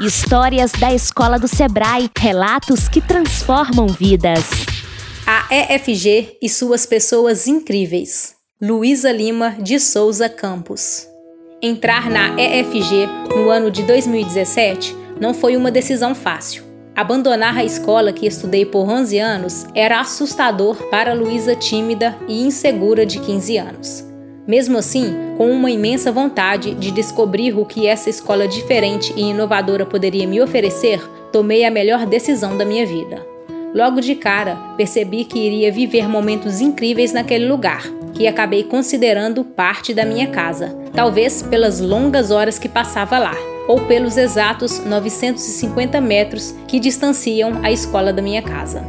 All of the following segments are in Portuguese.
Histórias da Escola do Sebrae, relatos que transformam vidas. A EFG e suas pessoas incríveis. Luísa Lima de Souza Campos. Entrar na EFG no ano de 2017 não foi uma decisão fácil. Abandonar a escola que estudei por 11 anos era assustador para Luísa tímida e insegura de 15 anos. Mesmo assim, com uma imensa vontade de descobrir o que essa escola diferente e inovadora poderia me oferecer, tomei a melhor decisão da minha vida. Logo de cara, percebi que iria viver momentos incríveis naquele lugar, que acabei considerando parte da minha casa, talvez pelas longas horas que passava lá, ou pelos exatos 950 metros que distanciam a escola da minha casa.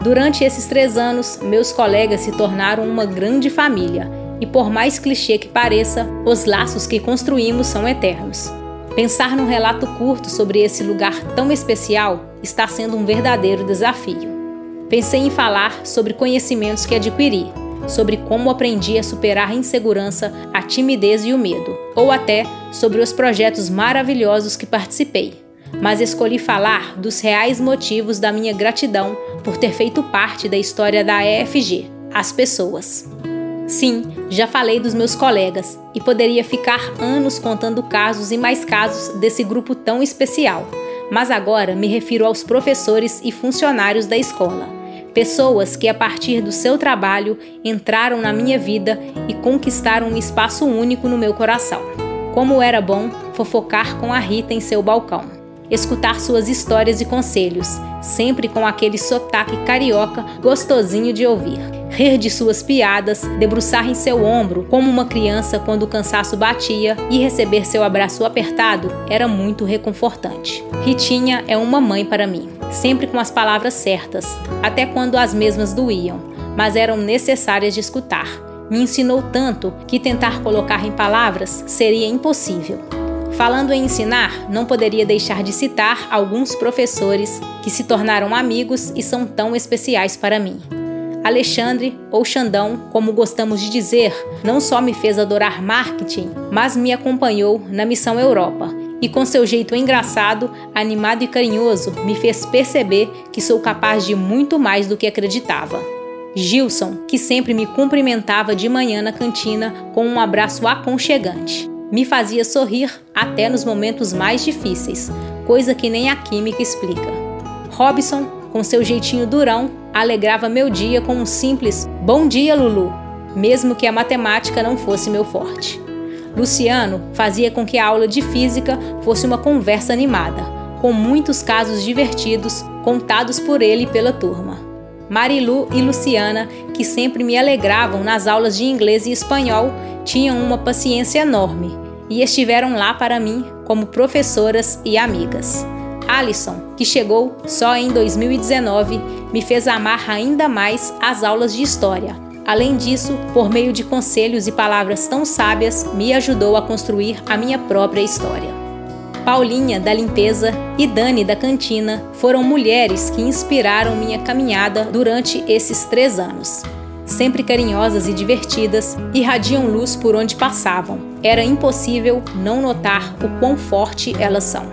Durante esses três anos, meus colegas se tornaram uma grande família e por mais clichê que pareça, os laços que construímos são eternos. Pensar num relato curto sobre esse lugar tão especial está sendo um verdadeiro desafio. Pensei em falar sobre conhecimentos que adquiri, sobre como aprendi a superar a insegurança, a timidez e o medo, ou até sobre os projetos maravilhosos que participei. Mas escolhi falar dos reais motivos da minha gratidão por ter feito parte da história da EFG, as pessoas. Sim, já falei dos meus colegas e poderia ficar anos contando casos e mais casos desse grupo tão especial, mas agora me refiro aos professores e funcionários da escola. Pessoas que, a partir do seu trabalho, entraram na minha vida e conquistaram um espaço único no meu coração. Como era bom fofocar com a Rita em seu balcão, escutar suas histórias e conselhos, sempre com aquele sotaque carioca gostosinho de ouvir rir de suas piadas, debruçar em seu ombro como uma criança quando o cansaço batia e receber seu abraço apertado era muito reconfortante. Ritinha é uma mãe para mim, sempre com as palavras certas, até quando as mesmas doíam, mas eram necessárias de escutar. Me ensinou tanto que tentar colocar em palavras seria impossível. Falando em ensinar, não poderia deixar de citar alguns professores que se tornaram amigos e são tão especiais para mim. Alexandre, ou Xandão, como gostamos de dizer, não só me fez adorar marketing, mas me acompanhou na Missão Europa e, com seu jeito engraçado, animado e carinhoso, me fez perceber que sou capaz de muito mais do que acreditava. Gilson, que sempre me cumprimentava de manhã na cantina com um abraço aconchegante. Me fazia sorrir até nos momentos mais difíceis, coisa que nem a química explica. Robson, com seu jeitinho durão, alegrava meu dia com um simples Bom dia, Lulu, mesmo que a matemática não fosse meu forte. Luciano fazia com que a aula de física fosse uma conversa animada, com muitos casos divertidos contados por ele e pela turma. Marilu e Luciana, que sempre me alegravam nas aulas de inglês e espanhol, tinham uma paciência enorme e estiveram lá para mim como professoras e amigas. Alison, que chegou só em 2019, me fez amar ainda mais as aulas de história. Além disso, por meio de conselhos e palavras tão sábias, me ajudou a construir a minha própria história. Paulinha, da limpeza, e Dani, da cantina, foram mulheres que inspiraram minha caminhada durante esses três anos. Sempre carinhosas e divertidas, irradiam luz por onde passavam. Era impossível não notar o quão forte elas são.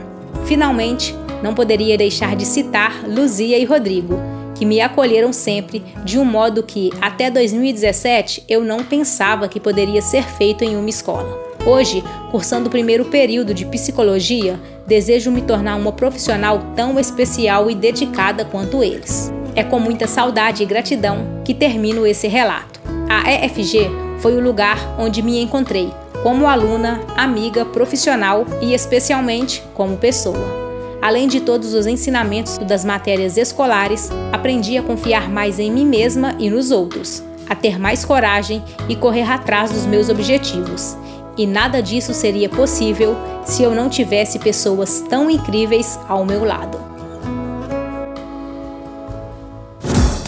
Finalmente, não poderia deixar de citar Luzia e Rodrigo, que me acolheram sempre de um modo que, até 2017, eu não pensava que poderia ser feito em uma escola. Hoje, cursando o primeiro período de psicologia, desejo me tornar uma profissional tão especial e dedicada quanto eles. É com muita saudade e gratidão que termino esse relato. A EFG foi o lugar onde me encontrei, como aluna, amiga, profissional e especialmente como pessoa. Além de todos os ensinamentos das matérias escolares, aprendi a confiar mais em mim mesma e nos outros, a ter mais coragem e correr atrás dos meus objetivos. E nada disso seria possível se eu não tivesse pessoas tão incríveis ao meu lado.